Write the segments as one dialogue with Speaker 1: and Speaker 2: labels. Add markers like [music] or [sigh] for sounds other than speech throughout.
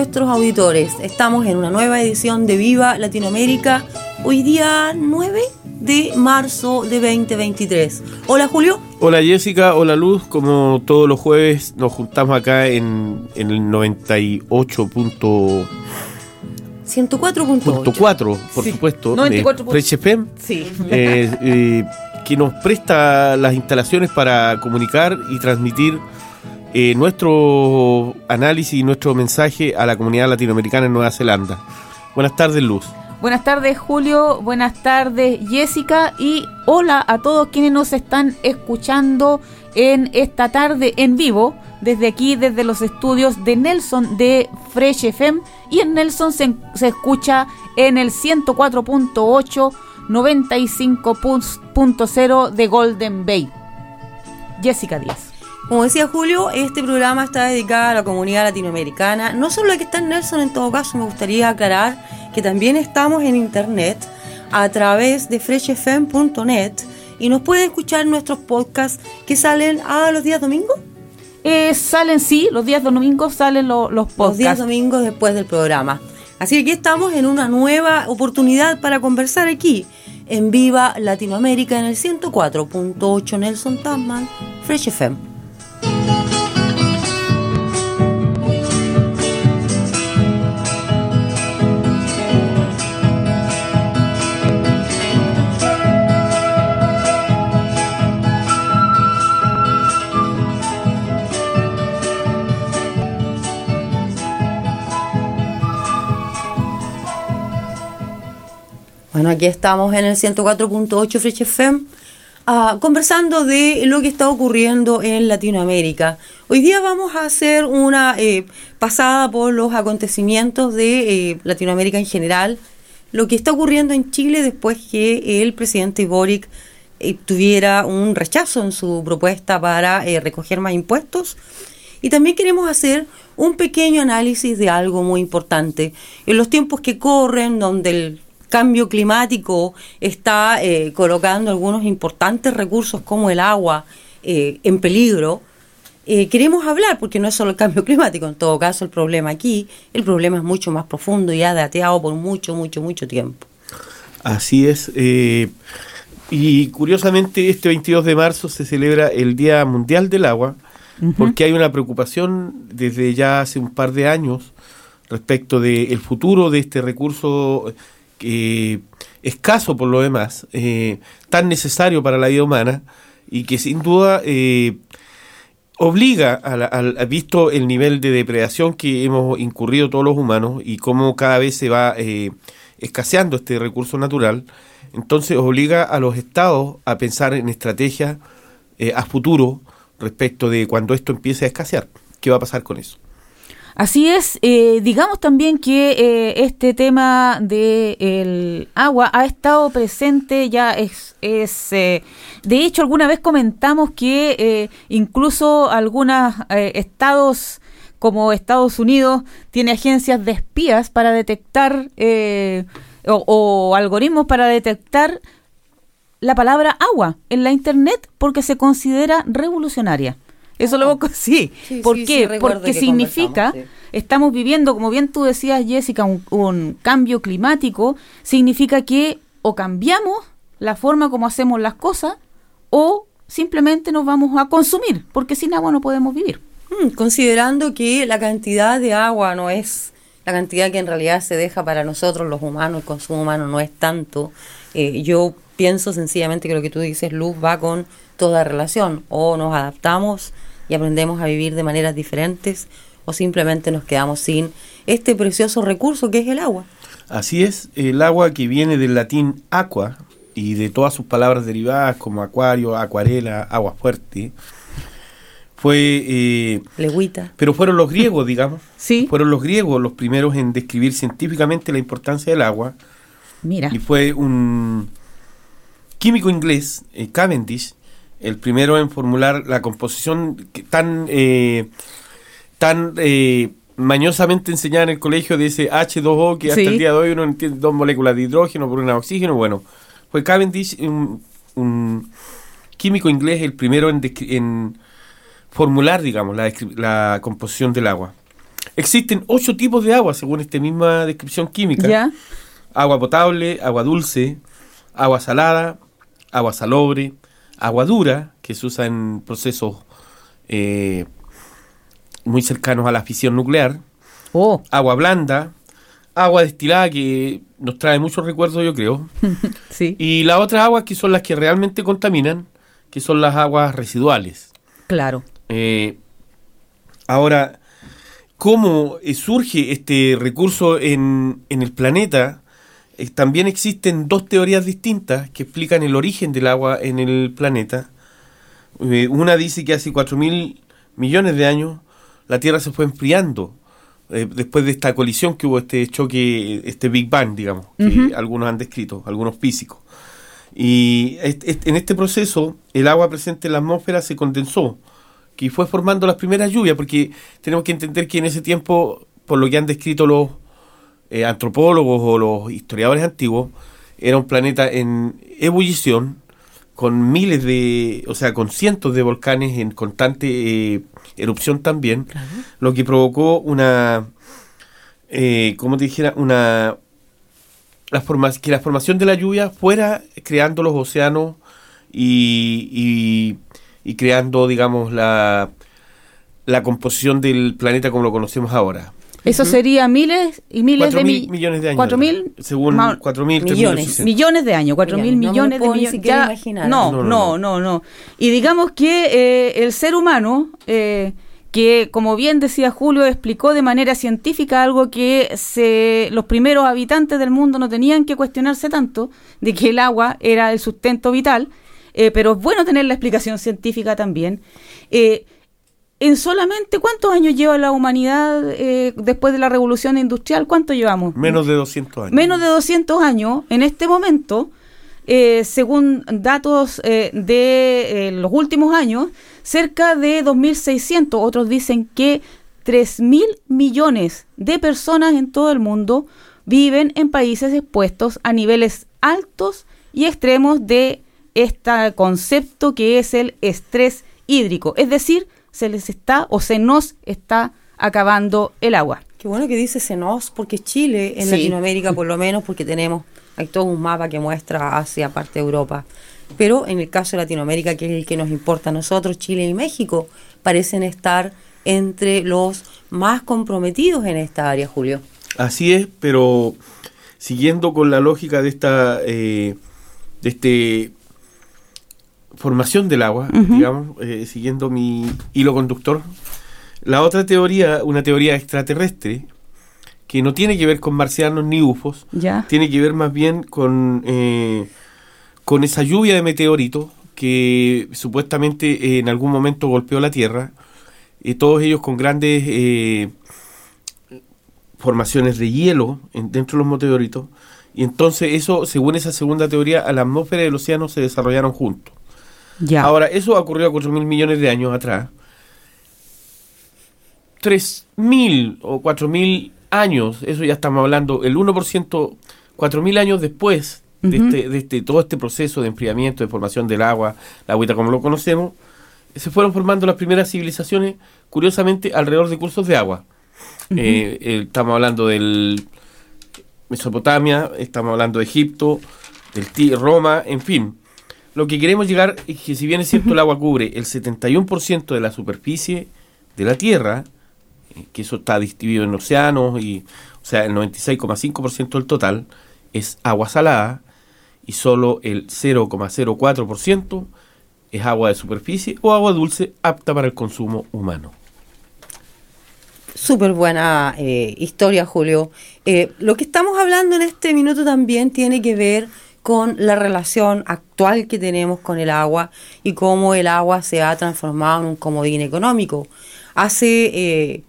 Speaker 1: Nuestros auditores. Estamos en una nueva edición de Viva Latinoamérica. Hoy día 9 de marzo de 2023. Hola Julio.
Speaker 2: Hola Jessica, hola Luz. Como todos los jueves nos juntamos acá en, en el 98.
Speaker 1: 104.8.
Speaker 2: por
Speaker 1: Sí.
Speaker 2: supuesto,
Speaker 1: 94
Speaker 2: de FM,
Speaker 1: Sí.
Speaker 2: eh, eh, que nos presta las instalaciones para comunicar y transmitir eh, nuestro análisis y nuestro mensaje a la comunidad latinoamericana en Nueva Zelanda. Buenas tardes, Luz.
Speaker 3: Buenas tardes Julio, buenas tardes Jessica y hola a todos quienes nos están escuchando en esta tarde en vivo desde aquí, desde los estudios de Nelson de Fresh FM y en Nelson se, se escucha en el 104.8, 95.0 de Golden Bay. Jessica Díaz.
Speaker 1: Como decía Julio, este programa está dedicado a la comunidad latinoamericana, no solo la que está en Nelson, en todo caso me gustaría aclarar que también estamos en internet a través de freshfm.net y nos pueden escuchar nuestros podcasts que salen a los días domingos,
Speaker 3: Eh, salen, sí, los días domingos salen lo- los
Speaker 1: los días
Speaker 3: podcasts.
Speaker 1: domingos después del programa. Así que aquí estamos en una nueva oportunidad para conversar aquí en Viva Latinoamérica en el 104.8 Nelson Tasman, Fresh FM. Bueno, aquí estamos en el 104.8 Fresh FM ah, conversando de lo que está ocurriendo en Latinoamérica. Hoy día vamos a hacer una eh, pasada por los acontecimientos de eh, Latinoamérica en general, lo que está ocurriendo en Chile después que el presidente Boric eh, tuviera un rechazo en su propuesta para eh, recoger más impuestos. Y también queremos hacer un pequeño análisis de algo muy importante. En los tiempos que corren, donde el cambio climático está eh, colocando algunos importantes recursos como el agua eh, en peligro, eh, queremos hablar, porque no es solo el cambio [laughs] climático, en todo caso el problema aquí, el problema es mucho más profundo y ha dateado por mucho, mucho, mucho tiempo.
Speaker 2: Así es. eh, y curiosamente, este 22 de marzo se celebra el Día Mundial del Agua, porque hay una preocupación desde ya hace un par de años respecto del futuro de este recurso eh, escaso por lo demás, eh, tan necesario para la vida humana y que sin duda eh, obliga, a la- visto el nivel de depredación que hemos incurrido todos los humanos y cómo cada vez se va eh, escaseando este recurso natural, entonces obliga a los estados a pensar en estrategias a futuro respecto de cuando esto empiece a escasear. ¿Qué va a pasar con eso?
Speaker 3: Así es, eh, digamos también que eh, este tema del agua ha estado presente, ya es, es eh, de hecho alguna vez comentamos que eh, incluso algunos estados como Estados Unidos tiene agencias de espías para detectar eh, o algoritmos para detectar la palabra agua en la internet porque se considera revolucionaria. Eso lo sí.
Speaker 1: Sí,
Speaker 3: ¿Por
Speaker 1: sí,
Speaker 3: qué?
Speaker 1: sí,
Speaker 3: Porque
Speaker 1: que
Speaker 3: significa, estamos viviendo, como bien tú decías, Jessica, un, un cambio climático, significa que o cambiamos la forma como hacemos las cosas o simplemente nos vamos a consumir, porque sin agua no podemos vivir.
Speaker 1: Mm, considerando que la cantidad de agua no es la cantidad que en realidad se deja para nosotros los humanos, el consumo humano no es tanto, eh, yo pienso sencillamente que lo que tú dices, Luz, va con toda relación. O nos adaptamos y aprendemos a vivir de maneras diferentes, o simplemente nos quedamos sin este precioso recurso que es el agua.
Speaker 2: Así es, el agua que viene del latín aqua y de todas sus palabras derivadas como acuario, acuarela, agua fuerte, fue... Eh,
Speaker 1: Legüita.
Speaker 2: Pero fueron los griegos, digamos. [laughs]
Speaker 3: Sí.
Speaker 2: Fueron los griegos los primeros en describir científicamente la importancia del agua.
Speaker 3: Mira.
Speaker 2: Y fue un químico inglés, eh, Cavendish, el primero en formular la composición tan, eh, tan eh, mañosamente enseñada en el colegio de ese H2O que hasta
Speaker 3: Sí.
Speaker 2: el día de hoy uno entiende dos moléculas de hidrógeno por una de oxígeno. Bueno, fue Cavendish, un, un químico inglés, el primero en, en formular, digamos, la, la composición del agua. Existen ocho tipos de agua según esta misma descripción química
Speaker 3: ¿Ya?
Speaker 2: agua potable, agua dulce, agua salada, agua salobre, agua dura, que se usa en procesos eh, muy cercanos a la fisión nuclear,
Speaker 3: Oh,
Speaker 2: agua blanda, agua destilada, que nos trae muchos recuerdos, yo creo, [laughs]
Speaker 3: sí,
Speaker 2: y las otras aguas que son las que realmente contaminan, que son las aguas residuales.
Speaker 3: claro.
Speaker 2: Eh, ahora, ¿cómo surge este recurso en, en el planeta? Eh, también existen dos teorías distintas que explican el origen del agua en el planeta. Eh, una dice que hace 4.000 millones de años la Tierra se fue enfriando eh, después de esta colisión que hubo, este choque, este Big Bang, digamos, que algunos han descrito, algunos físicos. Y est- est- en este proceso el agua presente en la atmósfera se condensó, que fue formando las primeras lluvias, porque tenemos que entender que en ese tiempo, por lo que han descrito los eh, antropólogos o los historiadores antiguos, era un planeta en ebullición, con miles de, o sea, con cientos de volcanes en constante eh, erupción también, lo que provocó una, eh, como te dijera, una la forma, que la formación de la lluvia fuera creando los océanos y, y, y creando, digamos, la, la composición del planeta como lo conocemos ahora.
Speaker 3: Eso sería miles y miles
Speaker 2: Cuatro
Speaker 3: de
Speaker 2: mil
Speaker 3: mi-
Speaker 2: millones de años.
Speaker 3: Cuatro mil
Speaker 2: Según
Speaker 3: ma-
Speaker 2: cuatro mil,
Speaker 1: millones.
Speaker 3: millones de años, cuatro mil
Speaker 1: Millones, no me puedo
Speaker 3: de
Speaker 1: ni
Speaker 3: millones.
Speaker 1: siquiera
Speaker 3: ya-
Speaker 1: imaginar.
Speaker 3: No,
Speaker 2: No,
Speaker 3: no,
Speaker 2: no,
Speaker 3: no, no, Y digamos que eh, el ser humano, eh, que como bien decía Julio, explicó de manera científica algo que se, los primeros habitantes del mundo no tenían que cuestionarse tanto, de que el agua era el sustento vital, eh, pero es bueno tener la explicación científica también. Eh, en solamente cuántos años lleva la humanidad eh, después de la revolución industrial, ¿cuánto llevamos?
Speaker 2: Menos de 200 años.
Speaker 3: Menos de 200 años, en este momento, eh, según datos eh, de eh, los últimos años, cerca de 2.600, otros dicen que 3.000 millones de personas en todo el mundo viven en países expuestos a niveles altos y extremos de este concepto que es el estrés hídrico. Es decir, se les está o se nos está acabando el agua.
Speaker 1: Qué bueno que dice Senos, porque Chile, en
Speaker 3: Sí.
Speaker 1: Latinoamérica por lo menos, porque tenemos, hay todo un mapa que muestra Asia, parte de Europa. Pero en el caso de Latinoamérica, que es el que nos importa a nosotros, Chile y México, parecen estar entre los más comprometidos en esta área, Julio.
Speaker 2: Así es, pero siguiendo con la lógica de esta eh, de este formación del agua, digamos, eh, siguiendo mi hilo conductor, la otra teoría, una teoría extraterrestre, que no tiene que ver con marcianos ni UFOs,
Speaker 3: ¿Ya?
Speaker 2: tiene que ver más bien con, eh, con esa lluvia de meteoritos que supuestamente eh, en algún momento golpeó la Tierra, y todos ellos con grandes eh, formaciones de hielo en- dentro de los meteoritos, y entonces eso, según esa segunda teoría, a la atmósfera del océano se desarrollaron juntos.
Speaker 3: Ya.
Speaker 2: Ahora, eso ocurrió a 4 mil millones de años atrás. 3 mil o 4 mil años, eso ya estamos hablando, el 1%, 4 mil años después de, este, de este, todo este proceso de enfriamiento, de formación del agua, la agüita como lo conocemos, se fueron formando las primeras civilizaciones, curiosamente, alrededor de cursos de agua. Eh, eh, estamos hablando del Mesopotamia, estamos hablando de Egipto, del Roma, en fin. Lo que queremos llegar es que si bien es cierto el agua cubre el 71% de la superficie de la Tierra, eh, que eso está distribuido en océanos y o sea, el 96,5% del total es agua salada y solo el 0,04% es agua de superficie o agua dulce apta para el consumo humano.
Speaker 1: Súper buena eh, historia, Julio. Eh, lo que estamos hablando en este minuto también tiene que ver con la relación actual que tenemos con el agua y cómo el agua se ha transformado en un comodín económico. Hace eh,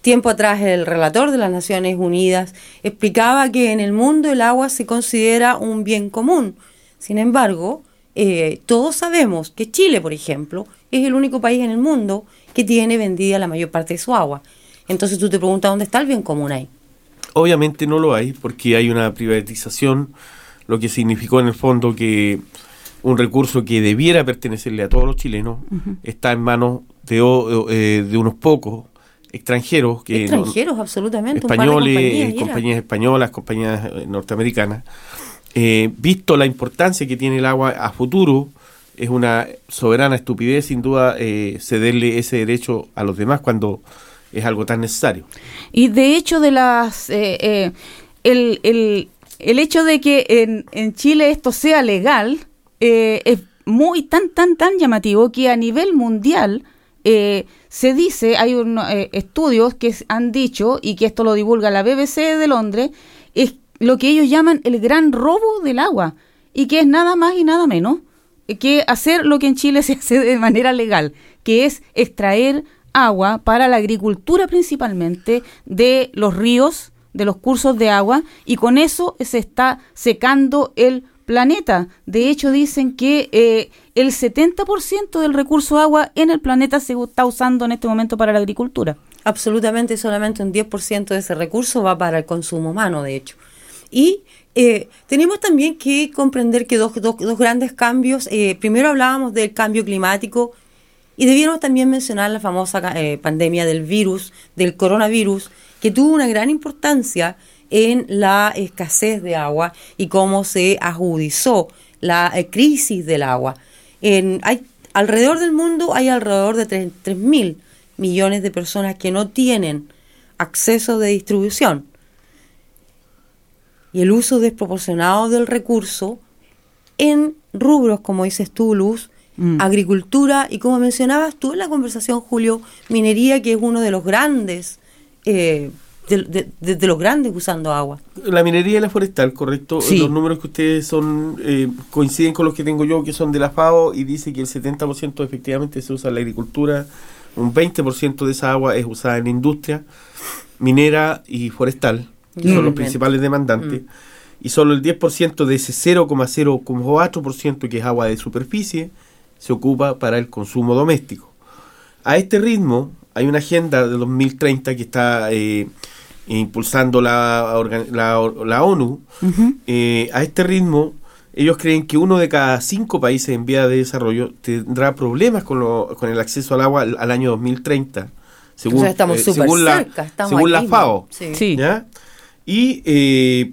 Speaker 1: tiempo atrás el relator de las Naciones Unidas explicaba que en el mundo el agua se considera un bien común. Sin embargo, todos sabemos que Chile, por ejemplo, es el único país en el mundo que tiene vendida la mayor parte de su agua. Entonces tú te preguntas dónde está el bien común ahí.
Speaker 2: Obviamente no lo hay porque hay una privatización, lo que significó en el fondo que un recurso que debiera pertenecerle a todos los chilenos está en manos de, eh, de unos pocos extranjeros que
Speaker 1: extranjeros absolutamente
Speaker 2: españoles compañías, españolas compañías eh, norteamericanas. Eh, visto la importancia que tiene el agua a futuro es una soberana estupidez sin duda cederle ese derecho a los demás cuando es algo tan necesario.
Speaker 3: Y de hecho, de las eh, eh, el, el, el, hecho de que en, en Chile esto sea legal eh, es muy tan, tan, tan llamativo que a nivel mundial se dice, hay un, estudios que han dicho, y que esto lo divulga la BBC de Londres, es lo que ellos llaman el gran robo del agua, y que es nada más y nada menos que hacer lo que en Chile [laughs] se hace de manera legal, que es extraer agua para la agricultura principalmente de los ríos, de los cursos de agua, y con eso se está secando el planeta. De hecho, dicen que eh, el 70% del recurso agua en el planeta se está usando en este momento para la agricultura.
Speaker 1: Absolutamente, solamente un 10% de ese recurso va para el consumo humano, de hecho. Y eh, tenemos también que comprender que dos, dos, grandes cambios, eh, primero hablábamos del cambio climático, y debíamos también mencionar la famosa eh, pandemia del virus, del coronavirus, que tuvo una gran importancia en la escasez de agua y cómo se agudizó la eh, crisis del agua. En, hay, alrededor del mundo hay alrededor de 3 mil millones de personas que no tienen acceso de distribución. Y el uso desproporcionado del recurso en rubros, como dices tú, Luz, Mm. agricultura y como mencionabas tú en la conversación, Julio, minería, que es uno de los grandes, eh, de, los grandes usando agua.
Speaker 2: La minería y la forestal, correcto. Los números que ustedes son eh, coinciden con los que tengo yo, que son de la FAO, y dice que el 70% efectivamente se usa en la agricultura, un 20% de esa agua es usada en la industria minera y forestal, que son los principales demandantes. Mm. Y solo el 10% de ese 0,04% que es agua de superficie se ocupa para el consumo doméstico. A este ritmo, hay una agenda de 2030 que está eh, impulsando la, la, ONU. Eh, a este ritmo, ellos creen que uno de cada cinco países en vía de desarrollo tendrá problemas con, lo, con el acceso al agua al, año 2030. Según,
Speaker 1: estamos
Speaker 2: eh, según la, según la FAO. Y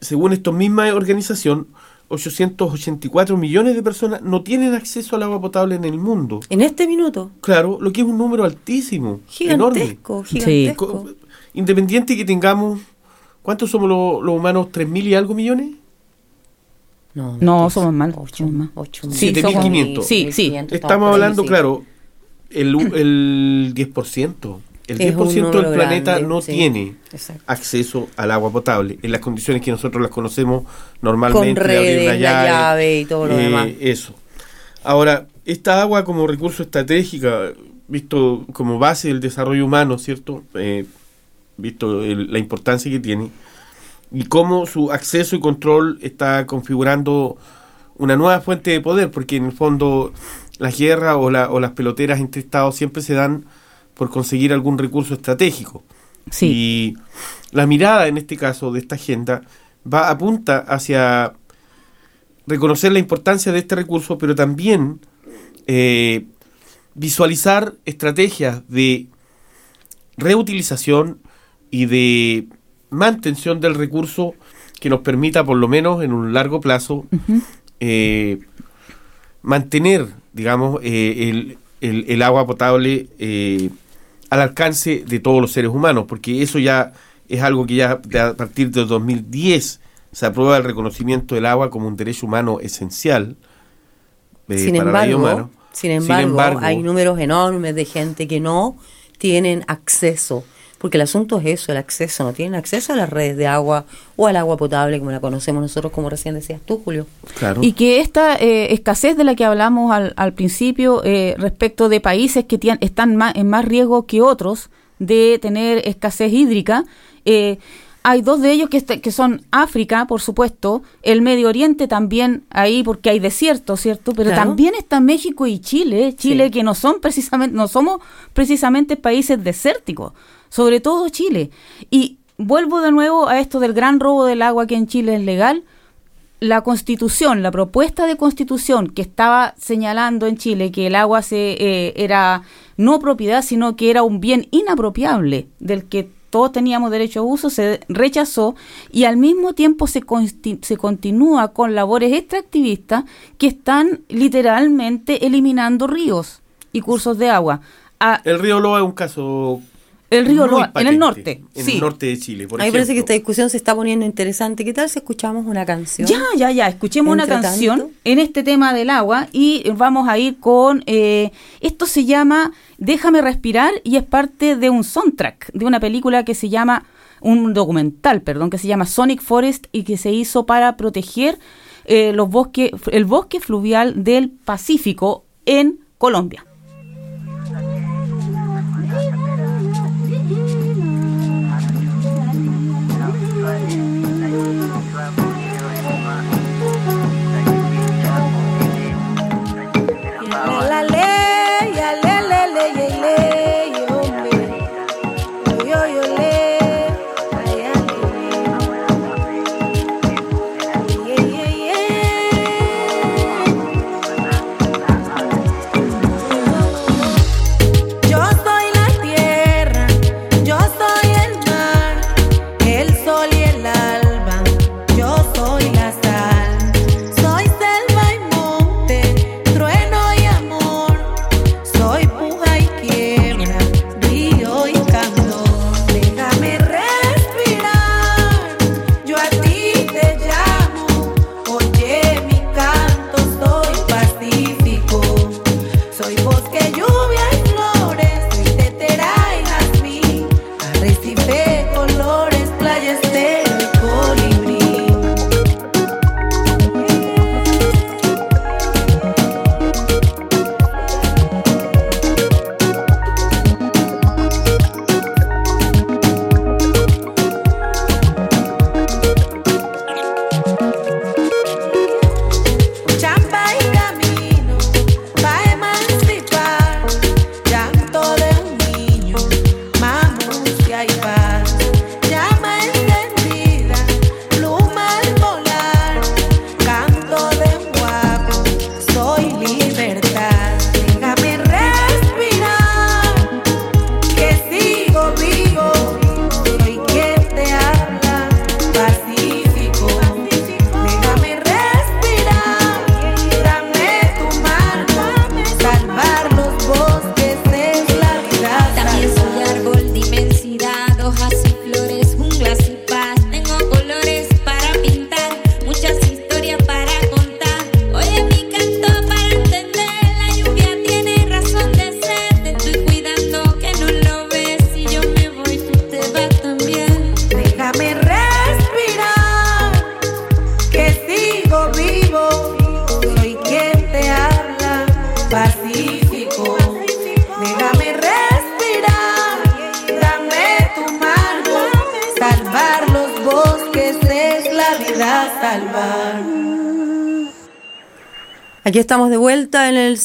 Speaker 2: según esta misma organización, 884 millones de personas no tienen acceso al agua potable en el mundo.
Speaker 1: En este minuto.
Speaker 2: Claro, lo que es un número altísimo.
Speaker 1: Gigantesco, gigantesco.
Speaker 2: Independiente que tengamos, ¿cuántos somos los, humanos? ¿3.000 y algo millones?
Speaker 3: No, no somos más.
Speaker 2: 7.500.
Speaker 3: Sí, sí.
Speaker 2: Estamos hablando, claro, el, el 10%. El 10% del planeta no tiene acceso al agua potable en las condiciones que nosotros las conocemos normalmente.
Speaker 1: Con redes, la llave, y todo lo eh, demás.
Speaker 2: Eso. Ahora, esta agua como recurso estratégico, visto como base del desarrollo humano, ¿cierto? Eh, visto la importancia que tiene, y cómo su acceso y control está configurando una nueva fuente de poder, porque en el fondo las guerras o, o las peloteras entre estados siempre se dan por conseguir algún recurso estratégico. Y la mirada en este caso de esta agenda va apunta hacia reconocer la importancia de este recurso, pero también eh, visualizar estrategias de reutilización y de mantención del recurso que nos permita, por lo menos en un largo plazo, eh, mantener, digamos, eh, el, el- el agua potable al alcance de todos los seres humanos, porque eso ya es algo que ya a partir de 2010 se aprueba el reconocimiento del agua como un derecho humano esencial eh,
Speaker 1: sin,
Speaker 2: para la vida
Speaker 1: embargo,
Speaker 2: humana.
Speaker 1: sin embargo, hay números enormes de gente que no tienen acceso. Porque el asunto es eso, el acceso. No tienen acceso a las redes de agua o al agua potable como la conocemos nosotros, como recién decías tú, Julio.
Speaker 2: Claro.
Speaker 4: Y que esta eh, escasez de la que hablamos al, al principio eh, respecto de países que están más, en más riesgo que otros de tener escasez hídrica, eh, hay dos de ellos que, est- que son África, por supuesto, el Medio Oriente también ahí porque hay desierto, ¿cierto? Pero
Speaker 1: Claro.
Speaker 4: también está México y Chile, Chile
Speaker 1: Sí.
Speaker 4: que no son precisamente, no somos precisamente países desérticos, sobre todo Chile. Y vuelvo de nuevo a esto del gran robo del agua que en Chile es legal la constitución, la propuesta de constitución que estaba señalando en Chile que el agua se eh, era no propiedad, sino que era un bien inapropiable del que todos teníamos derecho a uso, se rechazó y al mismo tiempo se, se continúa con labores extractivistas que están literalmente eliminando ríos y cursos de agua. Ah,
Speaker 2: El río Loa es un caso.
Speaker 4: El río Loa, en el norte,
Speaker 2: En
Speaker 4: sí.
Speaker 2: el norte de Chile, por
Speaker 1: a mí me parece que esta discusión se está poniendo interesante. ¿Qué tal si escuchamos una canción?
Speaker 4: Ya, ya, ya. Escuchemos una canción
Speaker 1: tanto.
Speaker 4: en este tema del agua y vamos a ir con. eh, esto se llama Déjame respirar y es parte de un soundtrack de una película que se llama. Un documental, perdón, que se llama Sonic Forest y que se hizo para proteger eh, los bosques, el bosque fluvial del Pacífico en Colombia.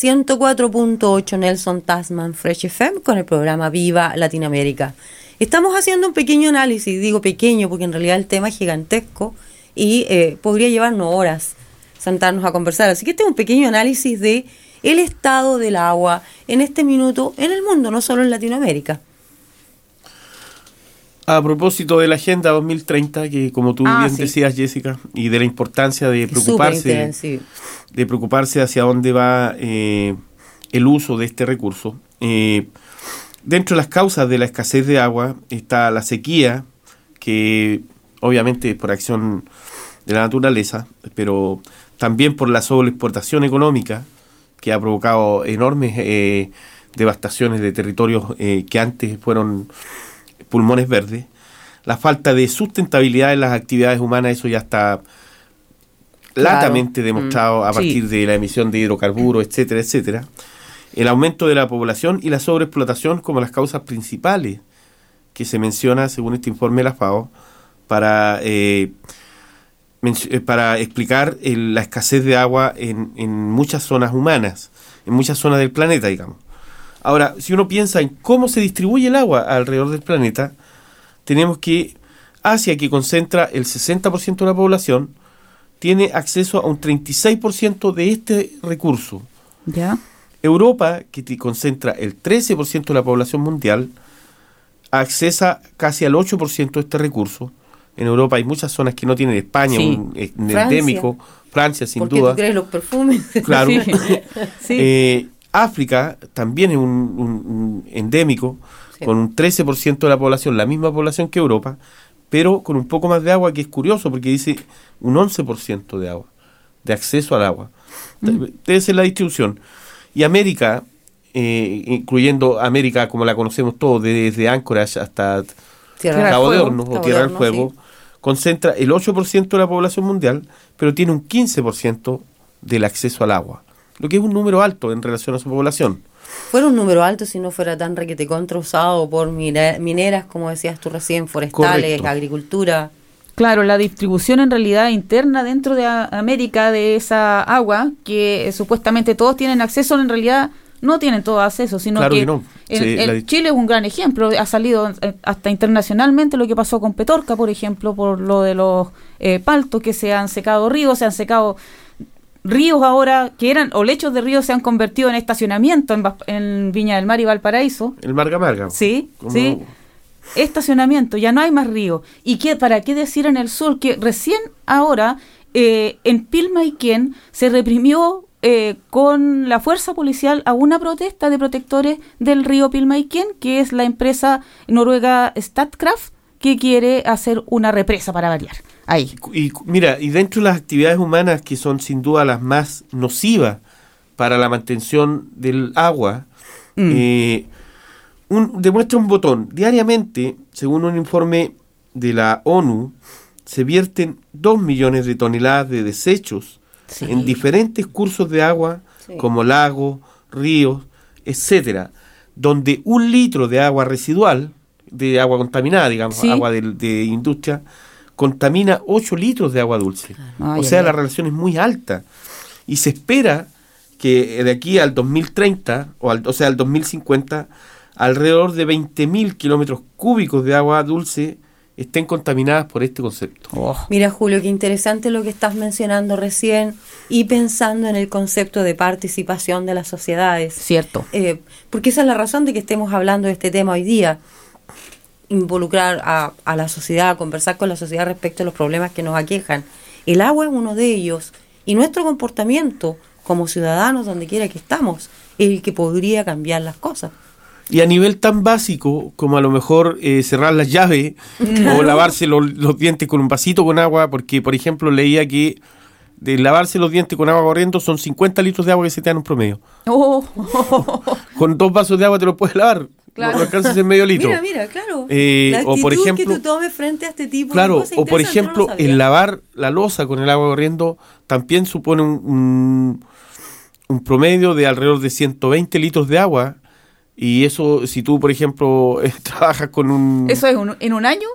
Speaker 1: 104.8 Nelson Tasman Fresh FM con el programa Viva Latinoamérica. Estamos haciendo un pequeño análisis, digo pequeño porque en realidad el tema es gigantesco y eh, podría llevarnos horas sentarnos a conversar. Así que este es un pequeño análisis de el estado del agua en este minuto en el mundo, no solo en Latinoamérica.
Speaker 2: A propósito de la Agenda 2030, que como tú
Speaker 3: Ah,
Speaker 2: bien
Speaker 3: sí.
Speaker 2: decías, Jessica, y de la importancia de preocuparse, de preocuparse hacia dónde va eh, el uso de este recurso. Eh, dentro de las causas de la escasez de agua está la sequía, que obviamente es por acción de la naturaleza, pero también por la sobreexportación económica, que ha provocado enormes eh, devastaciones de territorios eh, que antes fueron pulmones verdes. La falta de sustentabilidad en las actividades humanas, eso ya está
Speaker 1: Claro.
Speaker 2: latamente demostrado a
Speaker 3: Sí.
Speaker 2: partir de la emisión de hidrocarburos, etcétera, etcétera. El aumento de la población y la sobreexplotación como las causas principales que se menciona según este informe de la FAO para, eh, eh, para explicar el- la escasez de agua en, en muchas zonas humanas, en muchas zonas del planeta, digamos. Ahora, si uno piensa en cómo se distribuye el agua alrededor del planeta, tenemos que Asia, que concentra el 60% de la población, tiene acceso a un 36% de este recurso.
Speaker 3: ¿Ya?
Speaker 2: Europa, que concentra el 13% de la población mundial, accesa casi al 8% de este recurso. En Europa hay muchas zonas que no tienen España,
Speaker 3: Sí.
Speaker 2: un, eh,
Speaker 1: Francia.
Speaker 2: endémico, Francia sin
Speaker 1: ¿Por qué
Speaker 2: duda.
Speaker 1: tú crees los perfumes? [laughs]
Speaker 2: Claro.
Speaker 3: Sí. [laughs] Sí.
Speaker 2: Eh, África también es un, un- un endémico,
Speaker 1: Sí.
Speaker 2: con un 13% de la población, la misma población que Europa, pero con un poco más de agua, que es curioso, porque dice un 11% de agua, de acceso al agua. Debe ser la distribución. Y América, eh, incluyendo América como la conocemos todos, desde Anchorage hasta
Speaker 1: Tierra
Speaker 2: Cabo de. Hornos o Tierra del Fuego,
Speaker 1: sí.
Speaker 2: concentra el 8% de la población mundial, pero tiene un 15% del acceso al agua, lo que es un número alto en relación a su población.
Speaker 1: Fuera un número alto si no fuera tan requete contra usado por mine- mineras, como decías tú recién, forestales,
Speaker 2: Correcto.
Speaker 1: agricultura.
Speaker 3: Claro, la distribución en realidad interna dentro de América de esa agua, que eh, supuestamente todos tienen acceso, en realidad no tienen todo acceso, sino
Speaker 2: Claro
Speaker 3: que,
Speaker 2: que no. Sí,
Speaker 3: Chile es un gran ejemplo, ha salido eh, hasta internacionalmente lo que pasó con Petorca, por ejemplo, por lo de los eh, paltos que se han secado ríos, se han secado ríos ahora que eran, o lechos de ríos se han convertido en estacionamiento en, en Viña del Mar y Valparaíso.
Speaker 2: El Marga Marga.
Speaker 3: Sí, sí. Estacionamiento, ya no hay más río. ¿Y qué, para qué decir en el sur que recién ahora eh, en Pilmaiquén se reprimió eh, con la fuerza policial a una protesta de protectores del río Pilmaiquén, que es la empresa noruega Statkraft, que quiere hacer una represa para variar. Ahí.
Speaker 2: Y mira, y dentro de las actividades humanas que son sin duda las más nocivas para la mantención del agua,
Speaker 3: Mm.
Speaker 2: eh, un, demuestra un botón. Diariamente, según un informe de la ONU, se vierten 2 millones de toneladas de desechos
Speaker 3: Sí.
Speaker 2: en diferentes cursos de agua,
Speaker 1: Sí.
Speaker 2: como lagos, ríos, etcétera, donde un litro de agua residual, de agua contaminada, digamos,
Speaker 3: Sí.
Speaker 2: agua de, de industria, contamina 8 litros de agua dulce.
Speaker 3: Ay,
Speaker 2: o sea,
Speaker 3: ay,
Speaker 2: la
Speaker 3: ay.
Speaker 2: relación es muy alta. Y se espera que de aquí al 2030, o, al, o sea, al 2050, alrededor de 20.000 kilómetros cúbicos de agua dulce estén contaminadas por este concepto.
Speaker 3: Oh.
Speaker 1: Mira, Julio, qué interesante lo que estás mencionando recién y pensando en el concepto de participación de las sociedades.
Speaker 3: Cierto.
Speaker 1: Eh, porque esa es la razón de que estemos hablando de este tema hoy día. Involucrar a, a la sociedad, conversar con la sociedad respecto a los problemas que nos aquejan. El agua es uno de ellos y nuestro comportamiento como ciudadanos, donde quiera que estamos, es el que podría cambiar las cosas.
Speaker 2: Y a nivel tan básico como a lo mejor eh, cerrar las llaves o lavarse lo- los dientes con un vasito con agua, porque por ejemplo leía que de lavarse los dientes con agua corriendo son 50 litros de agua que se te dan en un promedio.
Speaker 3: Oh. [laughs]
Speaker 2: Con dos vasos de agua te lo puedes lavar,
Speaker 3: Claro.
Speaker 2: no, no alcanzas en medio litro.
Speaker 1: Mira, mira, claro.
Speaker 2: Eh,
Speaker 1: la
Speaker 2: o por ejemplo-
Speaker 1: que tú tomes frente a este tipo de
Speaker 2: Claro,
Speaker 1: cosas
Speaker 2: o por
Speaker 1: no
Speaker 2: ejemplo, el lavar la losa con el agua corriendo también supone un, un, un promedio de alrededor de 120 litros de agua. Y eso, si tú, por ejemplo, eh, [laughs] trabajas con un...
Speaker 3: ¿Eso es un- en un año?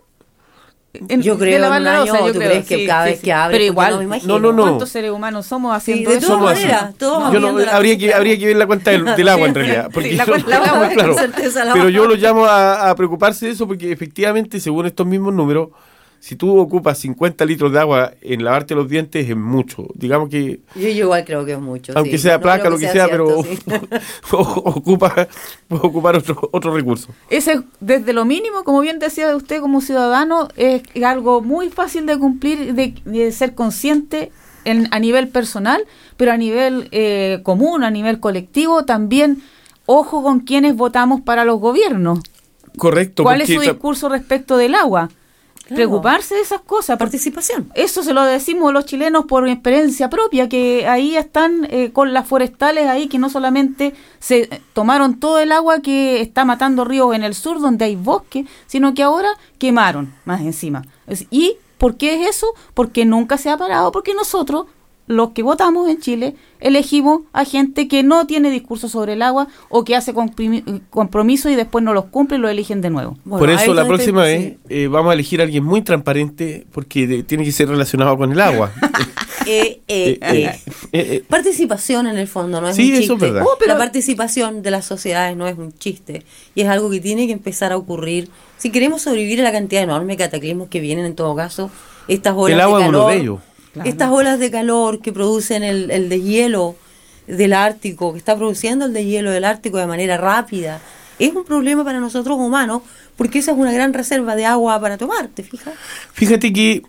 Speaker 3: En-
Speaker 1: Yo creo en
Speaker 3: la
Speaker 1: un año,
Speaker 3: loza, yo
Speaker 1: ¿tú
Speaker 3: creo,
Speaker 1: crees que cada vez que abres?
Speaker 3: Pero igual,
Speaker 1: no me imagino.
Speaker 2: No, no, no.
Speaker 3: ¿cuántos seres humanos somos haciendo
Speaker 1: de
Speaker 3: eso?
Speaker 1: todas maneras, todos
Speaker 2: Yo no- habría, que, habría que ver la cuenta del, del agua en realidad. Porque
Speaker 3: la cuenta del agua,
Speaker 2: claro. Pero yo lo llamo a, a preocuparse de eso porque efectivamente, según estos mismos números, si tú ocupas 50 litros de agua en lavarte los dientes, es mucho. Digamos que,
Speaker 1: Yo, yo igual creo que es mucho.
Speaker 2: aunque
Speaker 1: sí.
Speaker 2: sea
Speaker 1: No
Speaker 2: placa, lo que sea,
Speaker 1: cierto,
Speaker 2: pero
Speaker 1: sí. [laughs]
Speaker 2: ocupa, puede ocupar otro, otro recurso.
Speaker 3: Ese, desde lo mínimo, como bien decía usted como ciudadano, es algo muy fácil de cumplir, de, de ser consciente en, a nivel personal, pero a nivel eh, común, a nivel colectivo, también ojo con quienes votamos para los gobiernos.
Speaker 2: Correcto.
Speaker 3: ¿Cuál es su discurso respecto del agua?
Speaker 1: Claro.
Speaker 3: Preocuparse de esas cosas.
Speaker 1: Participación.
Speaker 3: Eso se lo decimos los chilenos por experiencia propia, que ahí están eh, con las forestales ahí, que no solamente se eh, tomaron todo el agua que está matando ríos en el sur, donde hay bosque, sino que ahora quemaron más encima. Es- ¿Y por qué es eso? Porque nunca se ha parado, porque nosotros, los que votamos en Chile, elegimos a gente que no tiene discurso sobre el agua o que hace compromisos y después no los cumple y lo eligen de nuevo.
Speaker 1: Bueno,
Speaker 2: Por eso la próxima vez eh, vamos a elegir a alguien muy transparente porque de- tiene que ser relacionado con el agua. [laughs]
Speaker 1: Eh, eh, [laughs]
Speaker 2: Eh,
Speaker 1: eh.
Speaker 2: eh, eh, eh,
Speaker 1: Participación en el fondo, no es
Speaker 2: Sí,
Speaker 1: un
Speaker 2: eso
Speaker 1: chiste.
Speaker 2: es verdad.
Speaker 3: Oh, pero-
Speaker 1: La participación de las sociedades no es un chiste y es algo que tiene que empezar a ocurrir. Si queremos sobrevivir a la cantidad enorme de cataclismos que vienen en todo caso, estas olas
Speaker 2: El agua
Speaker 1: de
Speaker 2: es uno de ellos.
Speaker 3: Claro.
Speaker 1: estas olas de calor que producen el, el deshielo del Ártico, que está produciendo el deshielo del Ártico de manera rápida, es un problema para nosotros humanos porque esa es una gran reserva de agua para tomar, ¿te fijas?
Speaker 2: Fíjate que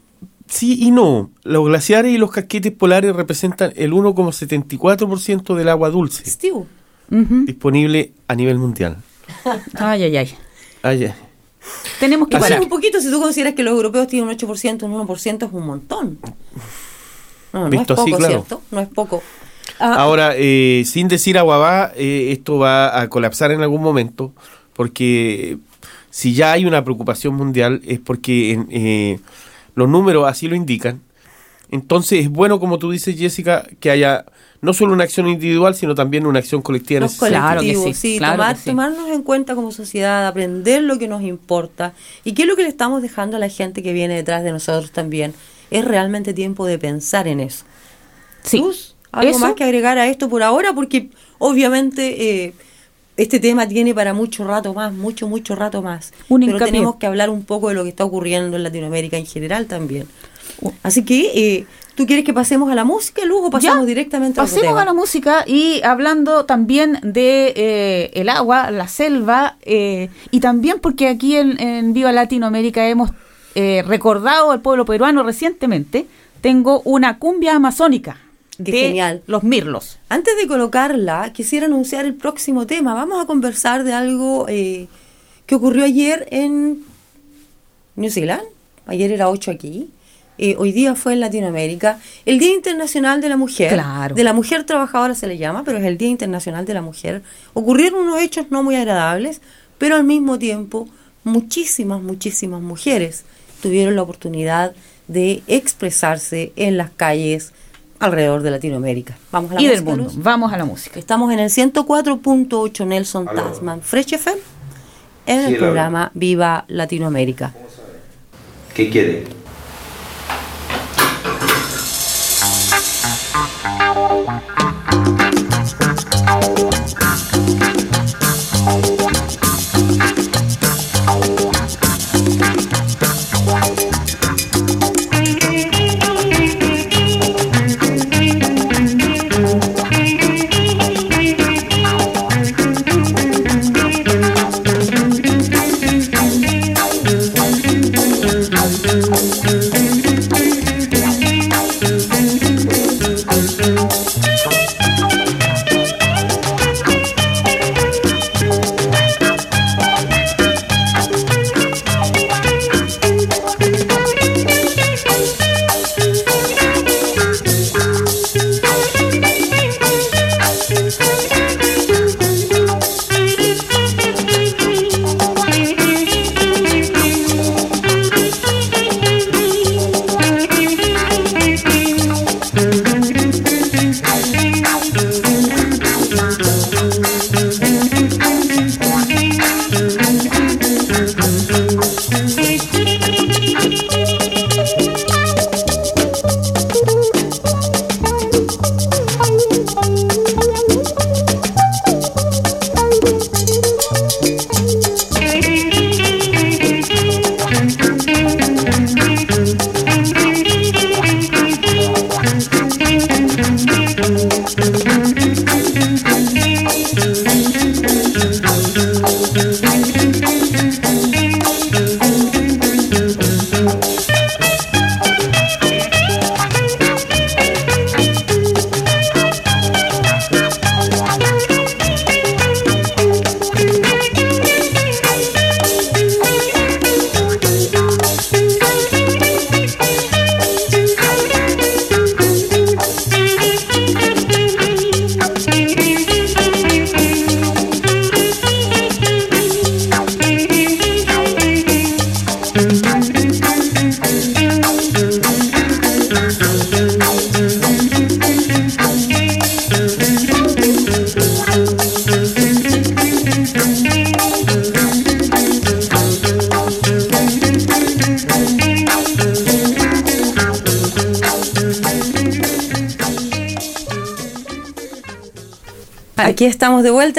Speaker 2: sí y no. Los glaciares y los casquetes polares representan el 1,74% del agua dulce
Speaker 1: Steve.
Speaker 2: Disponible a nivel mundial.
Speaker 3: Ay, ay, ay.
Speaker 2: Ay, ay.
Speaker 3: Tenemos que parar.
Speaker 1: es un poquito, si tú consideras que los europeos tienen un 8%, un 1% es un montón. No, no es
Speaker 2: Visto así,
Speaker 1: poco,
Speaker 2: claro.
Speaker 1: ¿cierto? No es poco. Ah,
Speaker 2: Ahora, eh, sin decir aguabá, eh, esto va a colapsar en algún momento, porque si ya hay una preocupación mundial es porque en, eh, los números así lo indican. Entonces es bueno, como tú dices, Jessica, que haya no solo una acción individual, sino también una acción colectiva. en
Speaker 1: los.
Speaker 3: Claro que
Speaker 1: colectivos,
Speaker 3: sí,
Speaker 1: sí,
Speaker 3: claro
Speaker 1: tomar-
Speaker 3: que sí.
Speaker 1: tomarnos en cuenta como sociedad, aprender lo que nos importa y qué es lo que le estamos dejando a la gente que viene detrás de nosotros también. Es realmente tiempo de pensar en eso.
Speaker 3: Sí.
Speaker 1: Luz, ¿algo
Speaker 3: Eso-
Speaker 1: más que agregar a esto por ahora? Porque obviamente eh, este tema tiene para mucho rato más, mucho, mucho rato más.
Speaker 3: Un
Speaker 1: Pero tenemos que hablar un poco de lo que está ocurriendo en Latinoamérica en general también. Así que, eh, ¿tú quieres que pasemos a la música, Luz, o pasamos
Speaker 3: Ya,
Speaker 1: directamente a otro
Speaker 3: Pasemos
Speaker 1: tema?
Speaker 3: a la música y hablando también de eh, el agua, la selva eh, y también porque aquí en, en Viva Latinoamérica hemos eh, recordado al pueblo peruano recientemente, tengo una cumbia amazónica
Speaker 1: Qué
Speaker 3: de
Speaker 1: genial.
Speaker 3: los mirlos.
Speaker 1: Antes de colocarla, quisiera anunciar el próximo tema. Vamos a conversar de algo eh, que ocurrió ayer en New Zealand. Ayer era 8 aquí. Eh, hoy día fue en Latinoamérica. El Día Internacional de la Mujer.
Speaker 3: Claro.
Speaker 1: De la Mujer Trabajadora se le llama, pero es el Día Internacional de la Mujer. Ocurrieron unos hechos no muy agradables, pero al mismo tiempo muchísimas, muchísimas mujeres tuvieron la oportunidad de expresarse en las calles alrededor de Latinoamérica. Vamos a la
Speaker 3: Y del
Speaker 1: música,
Speaker 3: mundo.
Speaker 1: Luz?
Speaker 3: Vamos a la música.
Speaker 1: Estamos en el 104.8 Nelson
Speaker 5: Aló.
Speaker 1: Tasman Fresh FM en
Speaker 5: Sí,
Speaker 1: el programa Viva Latinoamérica.
Speaker 5: ¿Qué quiere?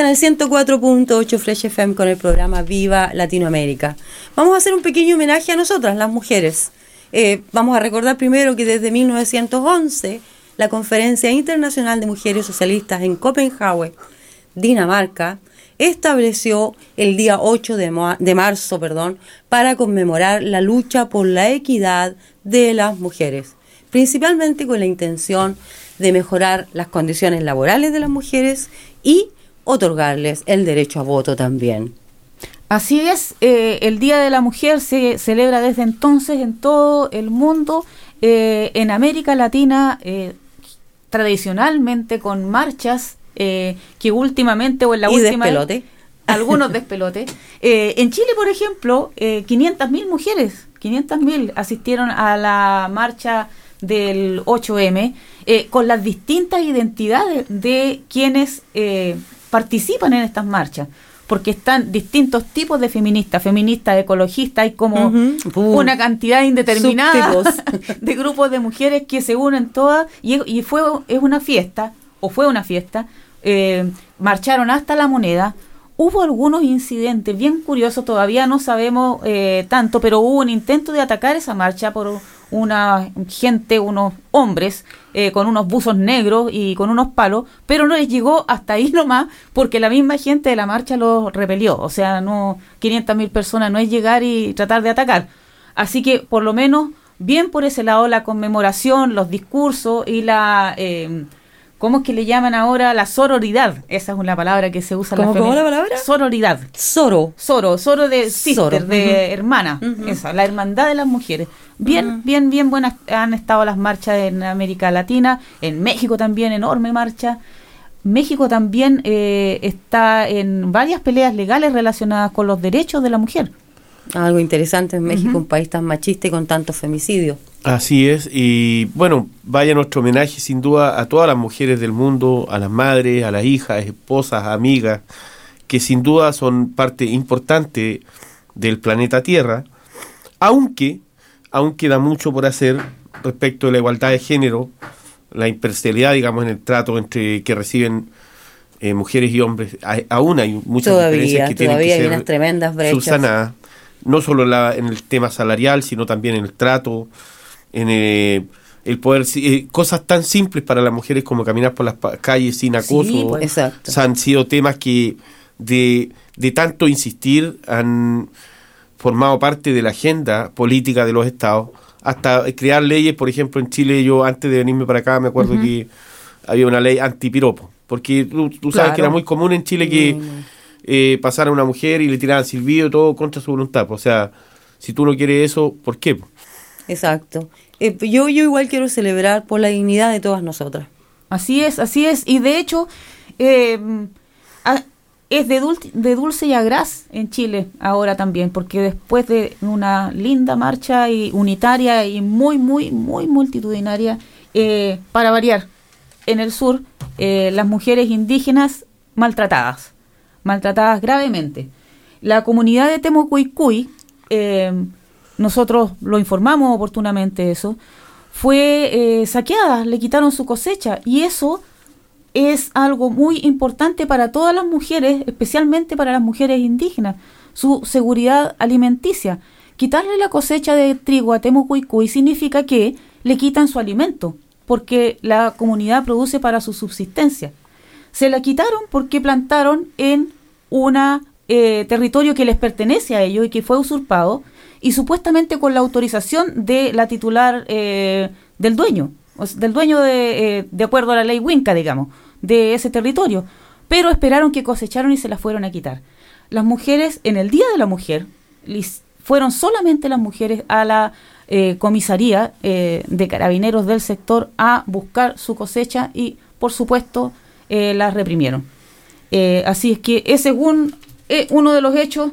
Speaker 1: En el 104.8 Fresh FM con el programa Viva Latinoamérica. Vamos a hacer un pequeño homenaje a nosotras, las mujeres. Eh, vamos a recordar primero que desde 1911 la Conferencia Internacional de Mujeres Socialistas en Copenhague, Dinamarca, estableció el día 8 de, de marzo perdón, para conmemorar la lucha por la equidad de las mujeres, principalmente con la intención de mejorar las condiciones laborales de las mujeres y otorgarles el derecho a voto también.
Speaker 3: Así es, eh, el Día de la Mujer se celebra desde entonces en todo el mundo, eh, en América Latina, eh, tradicionalmente con marchas que últimamente o en la
Speaker 1: Y
Speaker 3: última...
Speaker 1: despelote. [laughs]
Speaker 3: Algunos despelotes. Eh, en Chile, por ejemplo, eh, 500.000 mujeres, 500.000 asistieron a la marcha del 8M eh, con las distintas identidades de quienes eh, participan en estas marchas. Porque están distintos tipos de feministas, feministas, ecologistas, hay como
Speaker 1: Ujú.
Speaker 3: una cantidad indeterminada
Speaker 1: Subtipos. [laughs]
Speaker 3: de grupos de mujeres que se unen todas y, y fue es una fiesta, o fue una fiesta, eh, marcharon hasta la moneda. Hubo algunos incidentes bien curiosos, todavía no sabemos eh, tanto, pero hubo un intento de atacar esa marcha por una gente, unos hombres, eh, con unos buzos negros y con unos palos, pero no les llegó hasta ahí [laughs] nomás, porque la misma gente de la marcha los repelió. O sea, no 500 mil personas no es llegar y tratar de atacar. Así que, por lo menos, bien por ese lado, la conmemoración, los discursos y la. Eh, ¿Cómo es que le llaman ahora? La sororidad. Esa es una palabra que se usa en
Speaker 1: ¿Cómo-
Speaker 3: la
Speaker 1: cómo la palabra?
Speaker 3: Sororidad.
Speaker 1: Soro.
Speaker 3: Soro, soro de sister,
Speaker 1: Soro,
Speaker 3: de hermana, esa, la hermandad de las mujeres. Bien, bien, bien buenas han estado las marchas en América Latina, en México también, enorme marcha. México también eh, está en varias peleas legales relacionadas con los derechos de la mujer.
Speaker 1: Algo interesante en México, un país tan machista y con tantos femicidios.
Speaker 2: Así es, y bueno, vaya nuestro homenaje sin duda a todas las mujeres del mundo, a las madres, a las hijas, esposas, amigas, que sin duda son parte importante del planeta Tierra, aunque aún queda mucho por hacer respecto de la igualdad de género, la imparcialidad, digamos, en el trato entre que reciben eh, mujeres y hombres. Aún hay muchas
Speaker 1: Todavía,
Speaker 2: diferencias que tienen que
Speaker 1: hay
Speaker 2: ser
Speaker 1: unas tremendas brechas.
Speaker 2: subsanadas, no solo en, la- en el tema salarial, sino también en el trato, en eh, el poder, eh, cosas tan simples para las mujeres como caminar por las calles sin acoso.
Speaker 3: Sí, pues.
Speaker 2: Han sido temas que de, de tanto insistir han formado parte de la agenda política de los estados, hasta crear leyes, por ejemplo, en Chile yo antes de venirme para acá me acuerdo que había una ley antipiropo, porque tú, tú sabes
Speaker 3: Claro.
Speaker 2: que era muy común en Chile que eh, pasara una mujer y le tiraran silbido, todo contra su voluntad. O sea, si tú no quieres eso, ¿por qué?
Speaker 1: Exacto. Eh, yo, yo igual quiero celebrar por la dignidad de todas nosotras.
Speaker 3: Así es, así es. Y de hecho, eh, a- es de, dul- de dulce y agraz en Chile ahora también, porque después de una linda marcha y unitaria y muy, muy, muy multitudinaria, eh, para variar, en el sur, eh, las mujeres indígenas maltratadas, maltratadas gravemente. La comunidad de Temocuicuy, eh, nosotros lo informamos oportunamente eso, fue eh, saqueada, le quitaron su cosecha y eso es algo muy importante para todas las mujeres, especialmente para las mujeres indígenas, su seguridad alimenticia. Quitarle la cosecha de trigo a Temucuicuy significa que le quitan su alimento, porque la comunidad produce para su subsistencia. se la quitaron porque plantaron en un territorio que les pertenece a ellos y que fue usurpado y supuestamente con la autorización de la titular eh, del dueño, del dueño de, eh, de acuerdo a la ley Winca, digamos, de ese territorio. Pero esperaron que cosecharon y se la fueron a quitar. Las mujeres, en el Día de la Mujer, fueron solamente las mujeres a la eh, comisaría eh, de carabineros del sector a buscar su cosecha y, por supuesto, eh, las reprimieron. Eh, así es que es según uno de los hechos.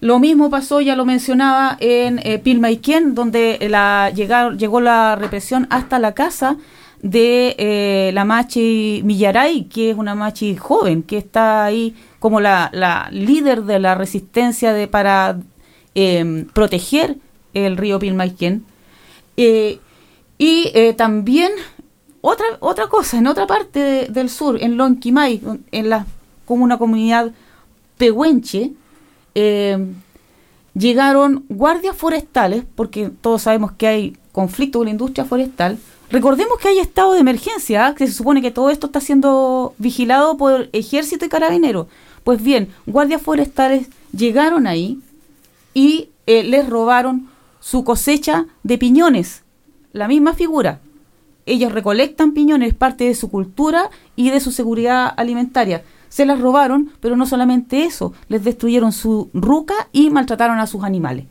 Speaker 3: Lo mismo pasó, ya lo mencionaba, en eh, Pilmaiquén, donde la, llegaron, llegó la represión hasta la casa de eh, la machi Millaray, que es una machi joven, que está ahí como la, la líder de la resistencia de, para eh, proteger el río Pilmaiquén. Eh, y eh, también otra, otra cosa, en otra parte de- del sur, en Lonquimay, en la, como una comunidad pehuenche, eh, llegaron guardias forestales, porque todos sabemos que hay conflicto con la industria forestal. Recordemos que hay estado de emergencia, que se supone que todo esto está siendo vigilado por ejército y carabineros. Pues bien, guardias forestales llegaron ahí y eh, les robaron su cosecha de piñones, la misma figura. Ellos recolectan piñones, es parte de su cultura y de su seguridad alimentaria. Se las robaron, pero no solamente eso, les destruyeron su ruca y maltrataron a sus animales.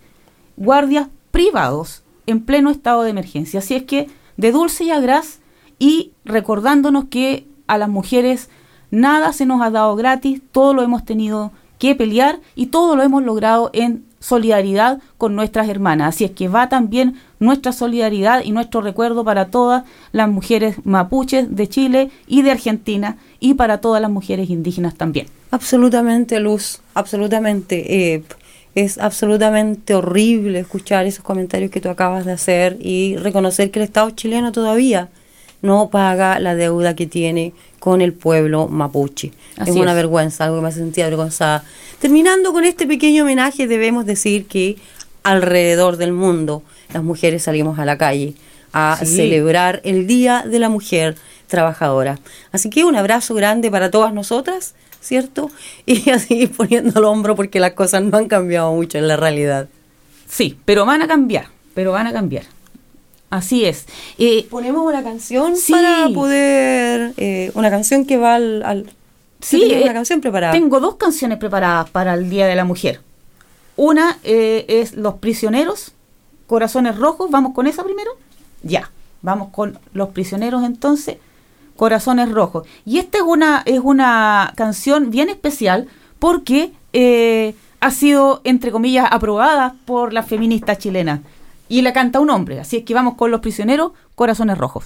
Speaker 3: Guardias privados en pleno estado de emergencia. Así es que de dulce y a gras y recordándonos que a las mujeres nada se nos ha dado gratis, todo lo hemos tenido que pelear y todo lo hemos logrado en solidaridad con nuestras hermanas. Así es que va también nuestra solidaridad y nuestro recuerdo para todas las mujeres mapuches de Chile y de Argentina y para todas las mujeres indígenas también.
Speaker 1: Absolutamente, Luz, absolutamente. eh, es absolutamente horrible escuchar esos comentarios que tú acabas de hacer y reconocer que el Estado chileno todavía no paga la deuda que tiene con el pueblo mapuche.
Speaker 3: Así
Speaker 1: es una
Speaker 3: es.
Speaker 1: vergüenza, algo que me hace sentir avergonzada. Terminando con este pequeño homenaje, debemos decir que alrededor del mundo las mujeres salimos a la calle a
Speaker 3: Sí.
Speaker 1: celebrar el Día de la Mujer Trabajadora. Así que un abrazo grande para todas nosotras, ¿cierto? [laughs] Y a seguir poniendo el hombro porque las cosas no han cambiado mucho en la realidad.
Speaker 3: Sí, pero van a cambiar, pero van a cambiar. Así es. Eh,
Speaker 1: Ponemos una canción
Speaker 3: Sí.
Speaker 1: para poder... eh, una canción que va al... al
Speaker 3: Sí,
Speaker 1: ¿Tú tienes
Speaker 3: eh,
Speaker 1: una canción preparada.
Speaker 3: Tengo dos canciones preparadas para el Día de la Mujer. Una eh, es Los Prisioneros, Corazones Rojos. ¿Vamos con esa primero? Ya, vamos con Los Prisioneros entonces, Corazones Rojos. Y esta es una, es una canción bien especial porque eh, ha sido, entre comillas, aprobada por las feministas chilenas. Y la canta un hombre. Así es que vamos con Los Prisioneros, Corazones Rojos.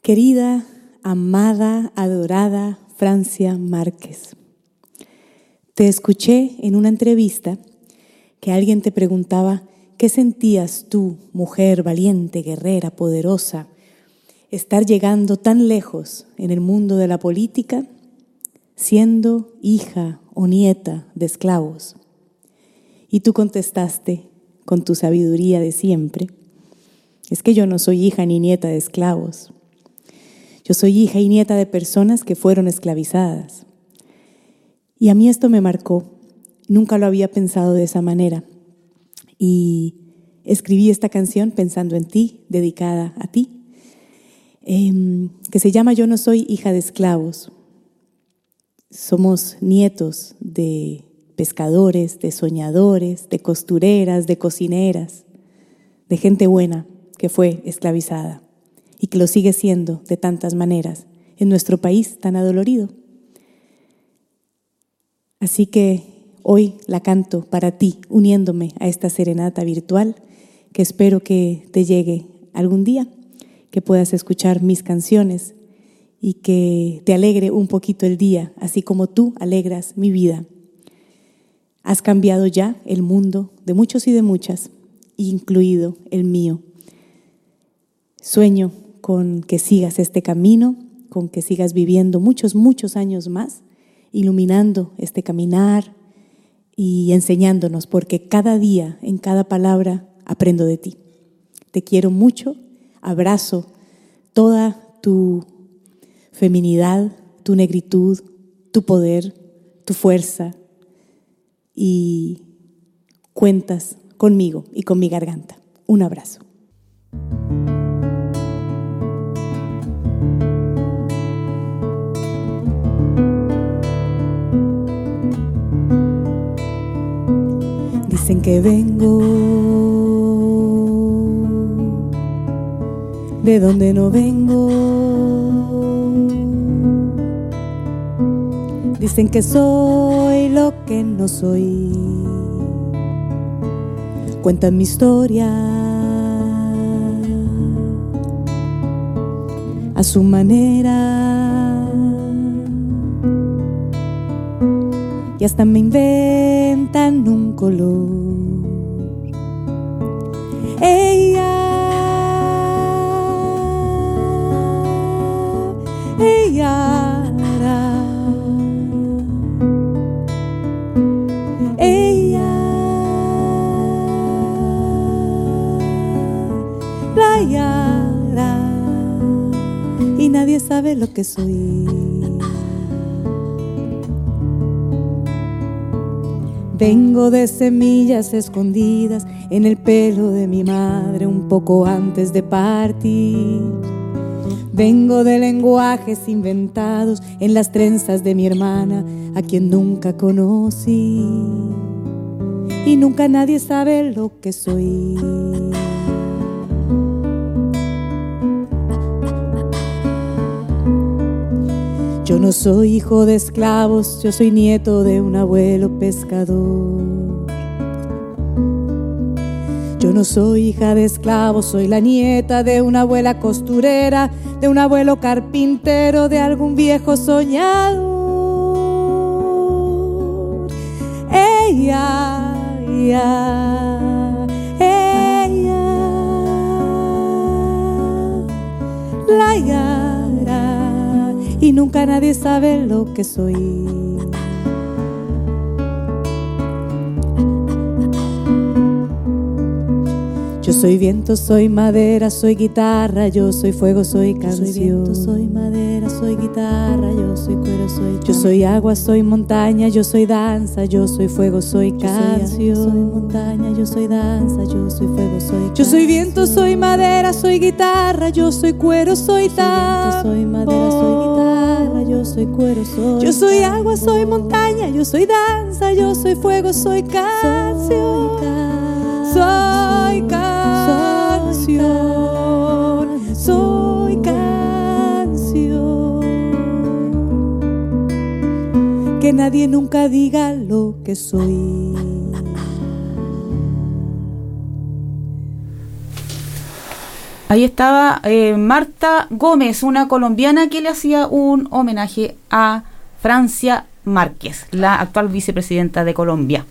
Speaker 6: Querida, amada, adorada Francia Márquez, te escuché en una entrevista que alguien te preguntaba qué sentías tú, mujer valiente, guerrera, poderosa, estar llegando tan lejos en el mundo de la política, siendo hija o nieta de esclavos. Y tú contestaste con tu sabiduría de siempre, es que yo no soy hija ni nieta de esclavos. Yo soy hija y nieta de personas que fueron esclavizadas. Y a mí esto me marcó. Nunca lo había pensado de esa manera. Y escribí esta canción pensando en ti, dedicada a ti, em, que se llama Yo no soy hija de esclavos. Somos nietos de pescadores, de soñadores, de costureras, de cocineras, de gente buena que fue esclavizada y que lo sigue siendo de tantas maneras en nuestro país tan adolorido. Así que hoy la canto para ti, uniéndome a esta serenata virtual que espero que te llegue algún día, que puedas escuchar mis canciones y que te alegre un poquito el día, así como tú alegras mi vida. Has cambiado ya el mundo de muchos y de muchas, incluido el mío. Sueño con que sigas este camino, con que sigas viviendo muchos, muchos años más, iluminando este caminar y enseñándonos, porque cada día, en cada palabra, aprendo de ti. Te quiero mucho, abrazo toda tu feminidad, tu negritud, tu poder, tu fuerza y cuentas conmigo y con mi garganta. Un abrazo. Dicen que vengo de donde no vengo. Dicen que soy lo que no soy. Cuentan mi historia a su manera. Y hasta me inventan un color. Ella, ella, ella, la yara, y nadie sabe lo que soy. Vengo de semillas escondidas en el pelo de mi madre un poco antes de partir. Vengo de lenguajes inventados en las trenzas de mi hermana, a quien nunca conocí. Y nunca nadie sabe lo que soy. Yo no soy hijo de esclavos, yo soy nieto de un abuelo pescador. Yo no soy hija de esclavos, soy la nieta de una abuela costurera, de un abuelo carpintero, de algún viejo soñador. Ella, ella, ella, la y nunca nadie sabe lo que soy. Yo soy viento, soy madera, soy guitarra, yo soy fuego, soy canción. Soy viento, soy madera, soy guitarra, yo soy cuero, soy Yo soy agua, soy montaña, yo soy danza, yo soy fuego, soy canción. Soy, montaña, yo soy danza, yo soy fuego, soy Yo soy viento, soy madera, soy guitarra, yo soy cuero, soy danza. Soy madera, soy guitarra, yo soy cuero, soy Yo soy agua, soy montaña, yo soy danza, yo soy fuego, soy canción. Soy canción, Que nadie nunca diga lo que soy.
Speaker 3: Ahí estaba eh, Marta Gómez, una colombiana que le hacía un homenaje a Francia Márquez, la actual vicepresidenta de Colombia.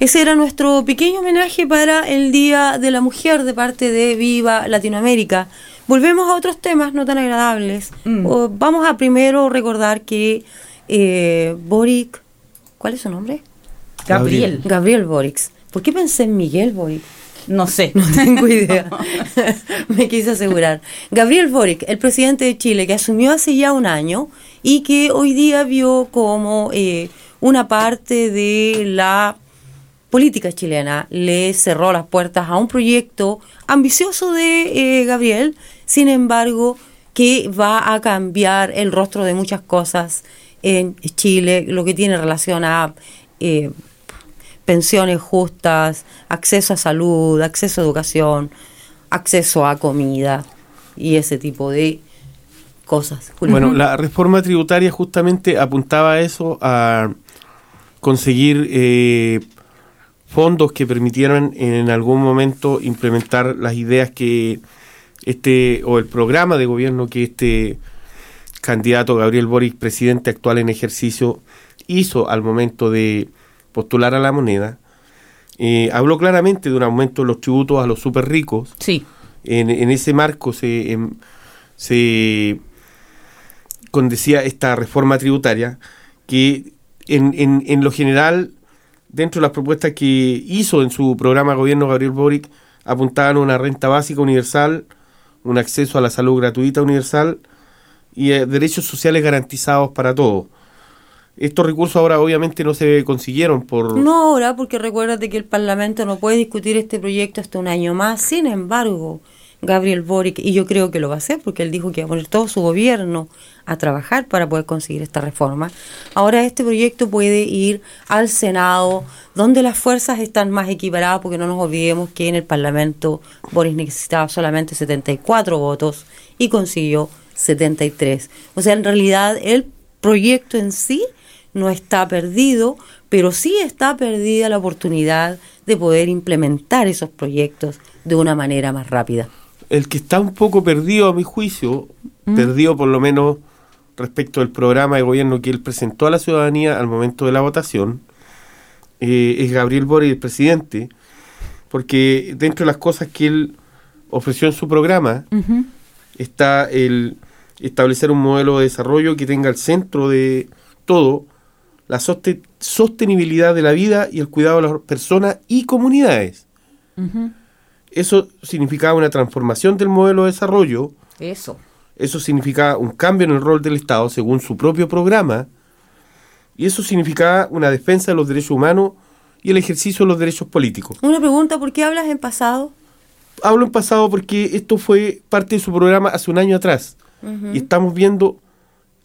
Speaker 1: Ese era nuestro pequeño homenaje para el Día de la Mujer de parte de Viva Latinoamérica. Volvemos a otros temas no tan agradables.
Speaker 3: Mm.
Speaker 1: O vamos a primero recordar que eh, Boric, ¿cuál es su nombre?
Speaker 3: Gabriel.
Speaker 1: Gabriel Boric. ¿Por qué pensé en Miguel Boric?
Speaker 3: No sé. [laughs]
Speaker 1: No tengo idea. [laughs] [laughs] Me quise asegurar. Gabriel Boric, el presidente de Chile, que asumió hace ya un año y que hoy día vio como eh, una parte de la política chilena le cerró las puertas a un proyecto ambicioso de eh, Gabriel, sin embargo, que va a cambiar el rostro de muchas cosas en Chile, lo que tiene relación a eh, pensiones justas, acceso a salud, acceso a educación, acceso a comida y ese tipo de cosas.
Speaker 2: Bueno, la reforma tributaria justamente apuntaba a eso, a conseguir eh, fondos que permitieran en algún momento implementar las ideas que este, o el programa de gobierno que este candidato Gabriel Boric, presidente actual en ejercicio, hizo al momento de postular a la moneda. Eh, habló claramente de un aumento de los tributos a los super ricos.
Speaker 3: Sí.
Speaker 2: En, en ese marco se, em, se condecía esta reforma tributaria que en, en, en lo general, dentro de las propuestas que hizo en su programa de gobierno Gabriel Boric, apuntaban a una renta básica universal, un acceso a la salud gratuita universal y eh, derechos sociales garantizados para todos. Estos recursos ahora obviamente no se consiguieron por...
Speaker 1: No ahora, porque recuérdate que el Parlamento no puede discutir este proyecto hasta un año más. Sin embargo, Gabriel Boric, y yo creo que lo va a hacer, porque él dijo que va a poner todo su gobierno a trabajar para poder conseguir esta reforma. Ahora este proyecto puede ir al Senado, donde las fuerzas están más equiparadas, porque no nos olvidemos que en el Parlamento Boris necesitaba solamente 74 votos y consiguió 73. O sea, en realidad el proyecto en sí no está perdido, pero sí está perdida la oportunidad de poder implementar esos proyectos de una manera más rápida.
Speaker 2: El que está un poco perdido a mi juicio, perdido por lo menos respecto al programa de gobierno que él presentó a la ciudadanía al momento de la votación, eh, es Gabriel Boric, el presidente, porque dentro de las cosas que él ofreció en su programa está el establecer un modelo de desarrollo que tenga al centro de todo la soste- sostenibilidad de la vida y el cuidado de las personas y comunidades. Eso significaba una transformación del modelo de desarrollo,
Speaker 3: Eso.
Speaker 2: eso significaba un cambio en el rol del Estado según su propio programa, Y eso significaba una defensa de los derechos humanos y el ejercicio de los derechos políticos.
Speaker 1: Una pregunta, ¿por qué hablas en pasado?
Speaker 2: Hablo en pasado porque esto fue parte de su programa hace un año atrás. Y estamos viendo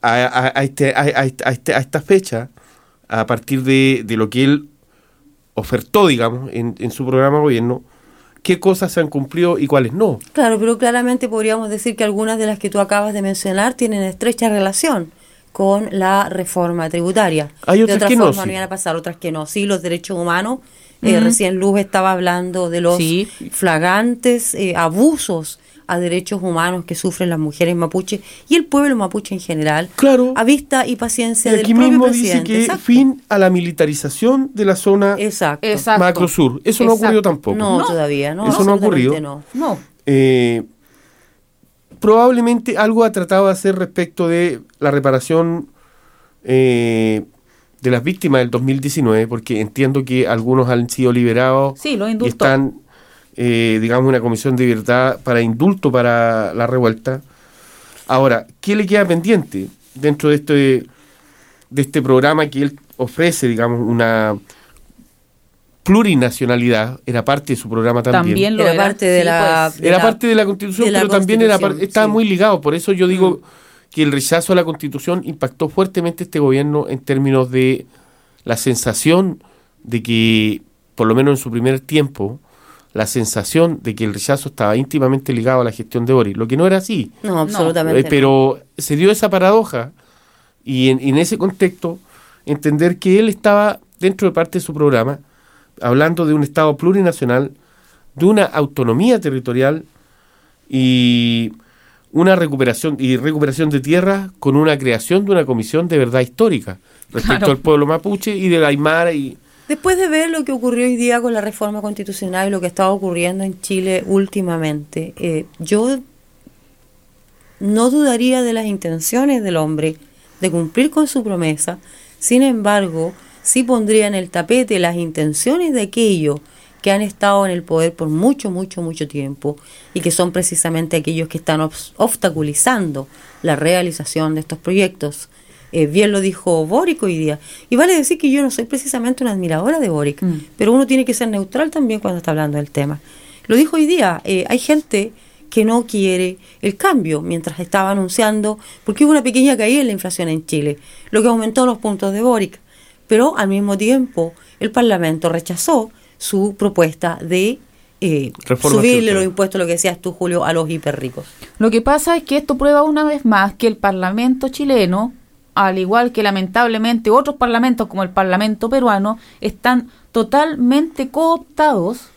Speaker 2: a, a- a este- a- a este- a esta fecha, a partir de, de lo que él ofertó, digamos, en, en su programa de gobierno, qué cosas se han cumplido y cuáles no.
Speaker 1: Claro, pero claramente podríamos decir que algunas de las que tú acabas de mencionar tienen estrecha relación con la reforma tributaria.
Speaker 2: Hay
Speaker 1: de
Speaker 2: otras
Speaker 1: otra
Speaker 2: que no, sí.
Speaker 1: iban a pasar, otras que no. Sí, los derechos humanos. eh, recién Luz estaba hablando de los
Speaker 3: Sí.
Speaker 1: flagrantes eh, abusos a derechos humanos que sufren las mujeres mapuche y el pueblo mapuche en general.
Speaker 2: Claro.
Speaker 1: A vista y paciencia
Speaker 2: Y
Speaker 1: del
Speaker 2: aquí
Speaker 1: propio
Speaker 2: mismo dice que
Speaker 1: Exacto.
Speaker 2: fin a la militarización de la zona
Speaker 1: Exacto.
Speaker 3: Exacto.
Speaker 2: macrosur. Eso no ha ocurrido tampoco.
Speaker 1: No,
Speaker 3: No.
Speaker 1: todavía, no.
Speaker 2: Eso no ha
Speaker 1: absolutamente
Speaker 2: ocurrido.
Speaker 1: no.
Speaker 3: No.
Speaker 2: Eh, probablemente algo ha tratado de hacer respecto de la reparación eh, de las víctimas del 2019, porque entiendo que algunos han sido liberados
Speaker 3: Sí, lo
Speaker 2: y están, eh, digamos, una comisión de libertad para indulto para la revuelta. Ahora, ¿qué le queda pendiente dentro de este, de este programa que él ofrece, digamos, una plurinacionalidad? Era parte de su programa también.
Speaker 3: También lo
Speaker 1: Era
Speaker 3: era.
Speaker 1: parte de
Speaker 3: Sí,
Speaker 1: la-
Speaker 3: pues.
Speaker 1: de
Speaker 2: Era
Speaker 1: la-
Speaker 2: parte de la constitución,
Speaker 1: de la
Speaker 2: pero también era
Speaker 1: Constitución,
Speaker 2: par- estaba
Speaker 1: sí.
Speaker 2: muy ligado. Por eso yo digo que el rechazo a la constitución impactó fuertemente este gobierno en términos de la sensación de que, por lo menos en su primer tiempo, la sensación de que el rechazo estaba íntimamente ligado a la gestión de Boris, lo que no era así.
Speaker 1: No, absolutamente.
Speaker 2: Eh, pero se dio esa paradoja y en, en ese contexto entender que él estaba dentro de parte de su programa hablando de un Estado plurinacional, de una autonomía territorial y una recuperación y recuperación de tierra con una creación de una comisión de verdad histórica respecto
Speaker 3: Claro.
Speaker 2: al pueblo mapuche y del Aymara y
Speaker 1: Después de ver lo que ocurrió hoy día con la reforma constitucional y lo que estaba ocurriendo en Chile últimamente, eh, yo no dudaría de las intenciones del hombre de cumplir con su promesa, sin embargo, sí pondría en el tapete las intenciones de aquellos que han estado en el poder por mucho, mucho, mucho tiempo y que son precisamente aquellos que están obs- obstaculizando la realización de estos proyectos. Eh, bien lo dijo Boric hoy día. Y vale decir que yo no soy precisamente una admiradora de Boric,
Speaker 3: Mm.
Speaker 1: pero uno tiene que ser neutral también cuando está hablando del tema. Lo dijo hoy día, eh, hay gente que no quiere el cambio mientras estaba anunciando, porque hubo una pequeña caída en la inflación en Chile, lo que aumentó los puntos de Boric. Pero al mismo tiempo el Parlamento rechazó su propuesta de eh, subirle los impuestos, lo que decías tú, Julio, a los hiperricos.
Speaker 3: Lo que pasa es que esto prueba una vez más que el Parlamento chileno, al igual que lamentablemente otros parlamentos como el Parlamento peruano, están totalmente cooptados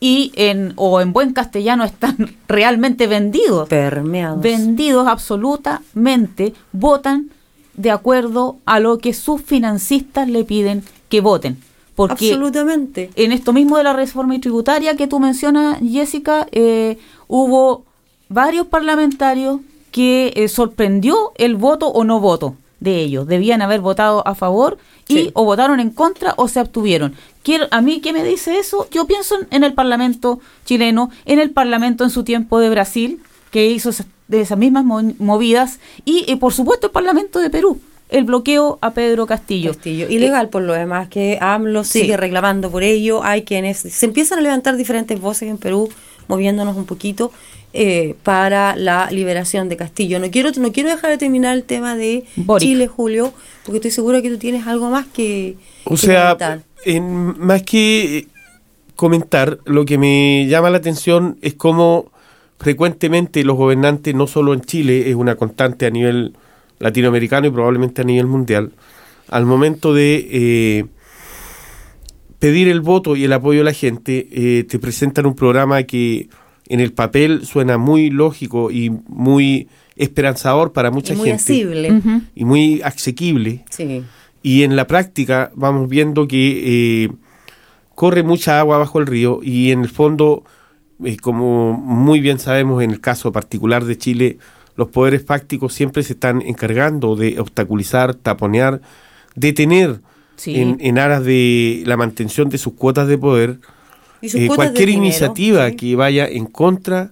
Speaker 3: y en o en buen castellano están [laughs] realmente vendidos.
Speaker 1: Permeados.
Speaker 3: Vendidos absolutamente, votan de acuerdo a lo que sus financistas le piden que voten. Porque
Speaker 1: Absolutamente.
Speaker 3: en esto mismo de la reforma tributaria que tú mencionas, Jessica, eh, hubo varios parlamentarios que eh, sorprendió el voto o no voto de ellos. Debían haber votado a favor y
Speaker 1: Sí.
Speaker 3: o votaron en contra o se abstuvieron. Quiero, a mí, ¿qué me dice eso? Yo pienso en, en el Parlamento chileno, en el Parlamento en su tiempo de Brasil, que hizo esas- de esas mismas mo- movidas, y eh, por supuesto el Parlamento de Perú, el bloqueo a Pedro Castillo.
Speaker 1: Castillo. Ilegal por lo demás, que AMLO
Speaker 3: Sí.
Speaker 1: sigue reclamando por ello. Hay quienes se empiezan a levantar diferentes voces en Perú, moviéndonos un poquito eh, para la liberación de Castillo. No quiero no quiero dejar de terminar el tema de
Speaker 3: Boric.
Speaker 1: Chile, Julio, porque estoy segura que tú tienes algo más que,
Speaker 2: O
Speaker 1: que
Speaker 2: sea,
Speaker 1: comentar.
Speaker 2: en- más que eh, comentar, lo que me llama la atención es cómo frecuentemente los gobernantes, no solo en Chile, es una constante a nivel latinoamericano y probablemente a nivel mundial, al momento de eh, pedir el voto y el apoyo de la gente, eh, te presentan un programa que en el papel suena muy lógico y muy esperanzador para mucha
Speaker 1: Es muy
Speaker 2: gente
Speaker 1: asible.
Speaker 2: Y muy asequible.
Speaker 1: Sí.
Speaker 2: Y en la práctica vamos viendo que eh, corre mucha agua bajo el río y en el fondo, eh, como muy bien sabemos en el caso particular de Chile, los poderes fácticos siempre se están encargando de obstaculizar, taponear, detener
Speaker 3: Sí.
Speaker 2: en, en aras de la mantención de sus cuotas de poder
Speaker 1: Y sus
Speaker 2: eh,
Speaker 1: cuotas
Speaker 2: cualquier
Speaker 1: dinero,
Speaker 2: iniciativa
Speaker 1: sí.
Speaker 2: que vaya en contra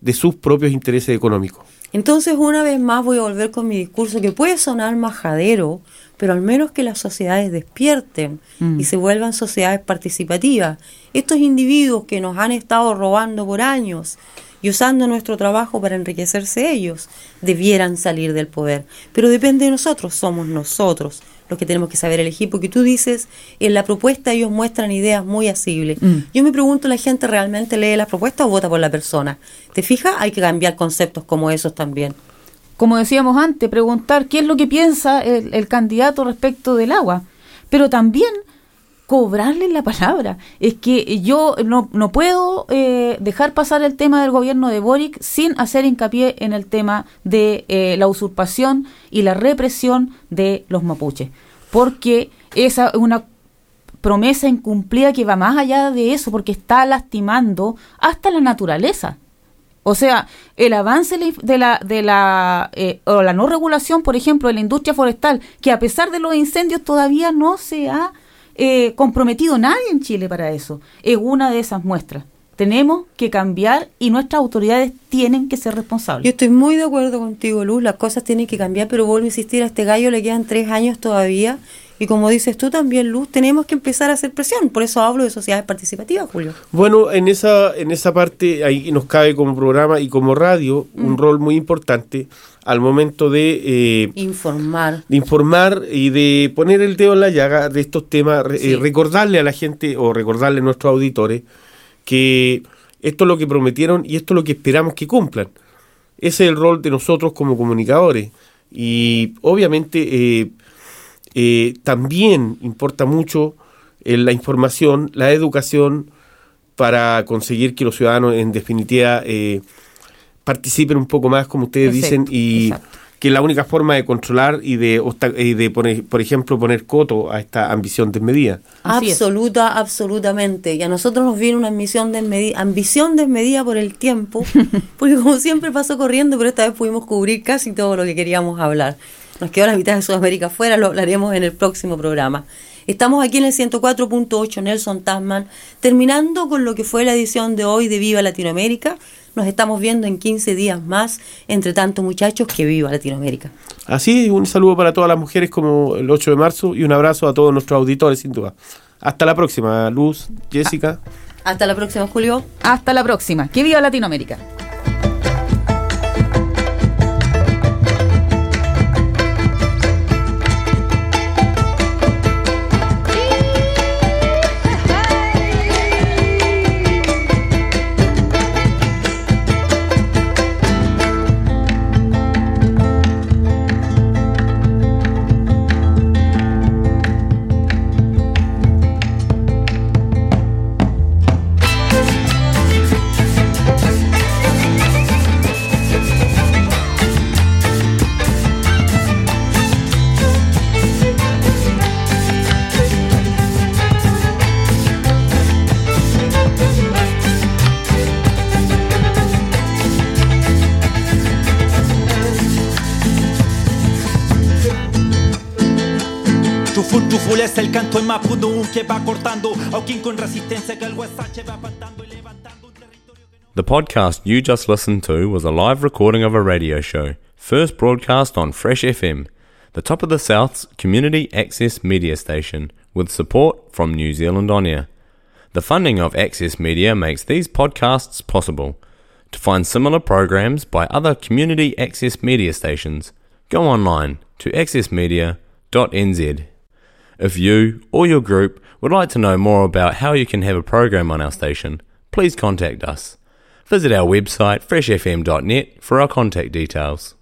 Speaker 2: de sus propios intereses económicos.
Speaker 1: Entonces, una vez más voy a volver con mi discurso que puede sonar majadero, pero al menos que las sociedades despierten
Speaker 3: Mm.
Speaker 1: y se vuelvan sociedades participativas. Estos individuos que nos han estado robando por años y usando nuestro trabajo para enriquecerse ellos, debieran salir del poder. Pero depende de nosotros, somos nosotros los que tenemos que saber elegir, porque tú dices, en la propuesta ellos muestran ideas muy asibles.
Speaker 3: Mm.
Speaker 1: Yo me pregunto, ¿la gente realmente lee las propuestas o vota por la persona? ¿Te fijas? Hay que cambiar conceptos como esos también.
Speaker 3: como decíamos antes, preguntar qué es lo que piensa el, el candidato respecto del agua, pero también cobrarle la palabra. Es que yo no, no puedo eh, dejar pasar el tema del gobierno de Boric sin hacer hincapié en el tema de eh, la usurpación y la represión de los mapuches, porque esa es una promesa incumplida que va más allá de eso, porque está lastimando hasta la naturaleza. O sea, el avance de la- de la, eh, o la no regulación, por ejemplo, de la industria forestal, que a pesar de los incendios todavía no se ha eh, comprometido nadie en Chile para eso, es una de esas muestras. Tenemos que cambiar y nuestras autoridades tienen que ser
Speaker 1: Yo
Speaker 3: responsables.
Speaker 1: estoy muy de acuerdo contigo, Luz, las cosas tienen que cambiar, pero vuelvo a insistir, a este gallo le quedan tres años todavía. Y como dices tú también, Luz, tenemos que empezar a hacer presión. Por eso hablo de sociedades participativas, Julio.
Speaker 2: Bueno, en esa, en esa parte ahí nos cabe como programa y como radio un rol muy importante al momento de, eh,
Speaker 1: Informar.
Speaker 2: de informar y de poner el dedo en la llaga de estos temas,
Speaker 1: Sí.
Speaker 2: eh, recordarle a la gente o recordarle a nuestros auditores que esto es lo que prometieron y esto es lo que esperamos que cumplan. Ese es el rol de nosotros como comunicadores. Y obviamente eh, eh, también importa mucho eh, la información, la educación, para conseguir que los ciudadanos, en definitiva, eh, participen un poco más, como ustedes
Speaker 3: Exacto,
Speaker 2: dicen, y
Speaker 3: exacto.
Speaker 2: que la única forma de controlar y de, y de poner, por ejemplo, poner coto a esta ambición desmedida.
Speaker 3: Así es.
Speaker 1: Absoluta, absolutamente. Y a nosotros nos viene una ambición desmedida, ambición desmedida por el tiempo, [laughs] porque como siempre pasó corriendo, pero esta vez pudimos cubrir casi todo lo que queríamos hablar. Nos quedó la mitad de Sudamérica fuera, lo hablaremos en el próximo programa. Estamos aquí en el 104.8 Nelson Tasman, terminando con lo que fue la edición de hoy de Viva Latinoamérica. Nos estamos viendo en 15 días más, entre tanto muchachos, que viva Latinoamérica.
Speaker 2: Así, un saludo para todas las mujeres como el 8 de marzo y un abrazo a todos nuestros auditores, sin duda. Hasta la próxima, Luz, Jessica.
Speaker 1: Hasta la próxima, Julio.
Speaker 3: Hasta la próxima. Que viva Latinoamérica.
Speaker 7: Canto en que va cortando a con resistencia que el huesache va y levantando un territorio que no...
Speaker 8: The podcast you just listened to was a live recording of a radio show, first broadcast on Fresh FM, the top of the South's community access media station, with support from New Zealand On Air. The funding of Access Media makes these podcasts possible. To find similar programs by other community access media stations, go online to accessmedia.nz. If you or your group would like to know more about how you can have a program on our station, please contact us. Visit our website freshfm.net for our contact details.